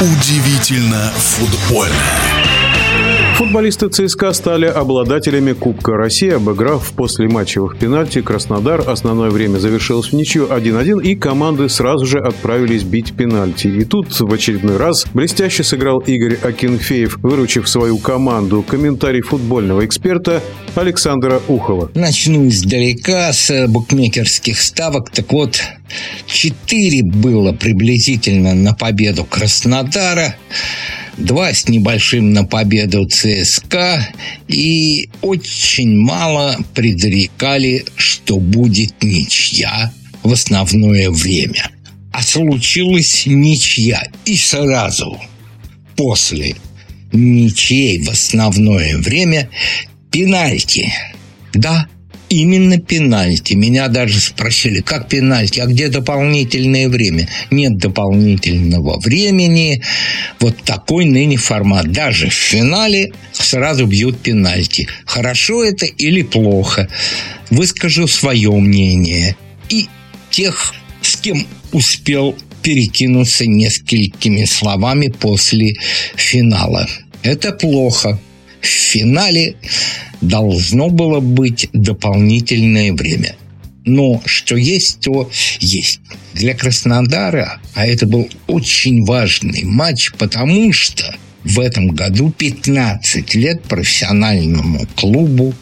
Удивительно футбольно. Футболисты ЦСКА стали обладателями Кубка России, обыграв в послематчевых пенальти Краснодар. Основное время завершилось в ничью 1-1, и команды сразу же отправились бить пенальти. И тут в очередной раз блестяще сыграл Игорь Акинфеев, выручив свою команду. Комментарий футбольного эксперта Александра Ухова. Начну издалека с букмекерских ставок. Так вот, 4 было приблизительно на победу Краснодара два с небольшим на победу ЦСКА и очень мало предрекали, что будет ничья в основное время. А случилась ничья и сразу после ничьей в основное время пенальти. Да, именно пенальти. Меня даже спросили, как пенальти, а где дополнительное время? Нет дополнительного времени. Вот такой ныне формат. Даже в финале сразу бьют пенальти. Хорошо это или плохо? Выскажу свое мнение. И тех, с кем успел перекинуться несколькими словами после финала. Это плохо. В финале должно было быть дополнительное время. Но что есть, то есть. Для Краснодара, а это был очень важный матч, потому что в этом году 15 лет профессиональному клубу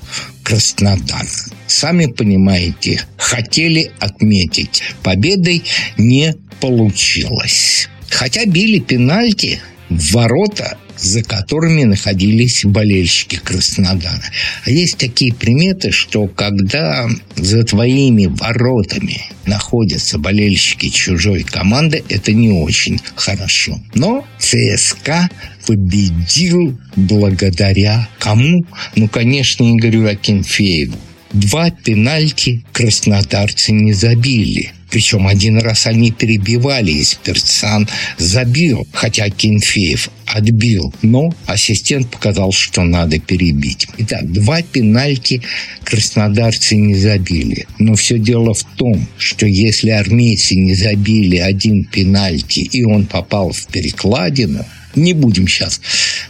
Краснодар. Сами понимаете, хотели отметить. Победой не получилось. Хотя били пенальти в ворота за которыми находились болельщики Краснодара. А есть такие приметы, что когда за твоими воротами находятся болельщики чужой команды, это не очень хорошо. Но ЦСКА победил благодаря кому? Ну, конечно, Игорю Акинфееву. Два пенальти краснодарцы не забили. Причем один раз они перебивали, и Спиртсан забил, хотя Кенфеев отбил. Но ассистент показал, что надо перебить. Итак, два пенальти краснодарцы не забили. Но все дело в том, что если армейцы не забили один пенальти, и он попал в перекладину, не будем сейчас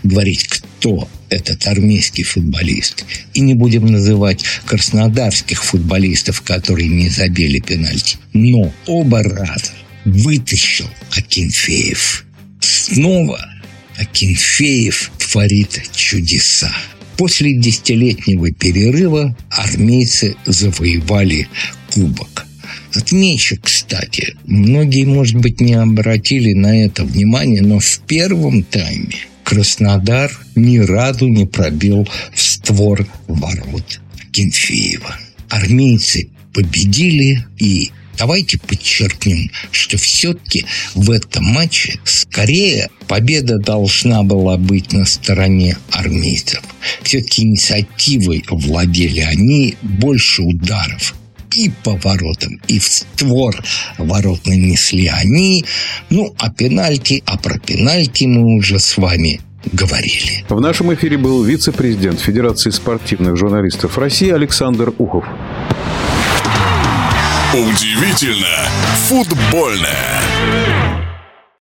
говорить, кто этот армейский футболист. И не будем называть краснодарских футболистов, которые не забили пенальти. Но оба раза вытащил Акинфеев. Снова Акинфеев творит чудеса. После десятилетнего перерыва армейцы завоевали кубок. Отмечу, кстати, многие, может быть, не обратили на это внимание, но в первом тайме Краснодар ни разу не пробил в створ ворот Кенфеева. Армейцы победили и Давайте подчеркнем, что все-таки в этом матче скорее победа должна была быть на стороне армейцев. Все-таки инициативой владели они, больше ударов и по воротам, и в створ ворот нанесли они. Ну, а пенальти, а про пенальти мы уже с вами говорили. В нашем эфире был вице-президент Федерации спортивных журналистов России Александр Ухов. Удивительно футбольное.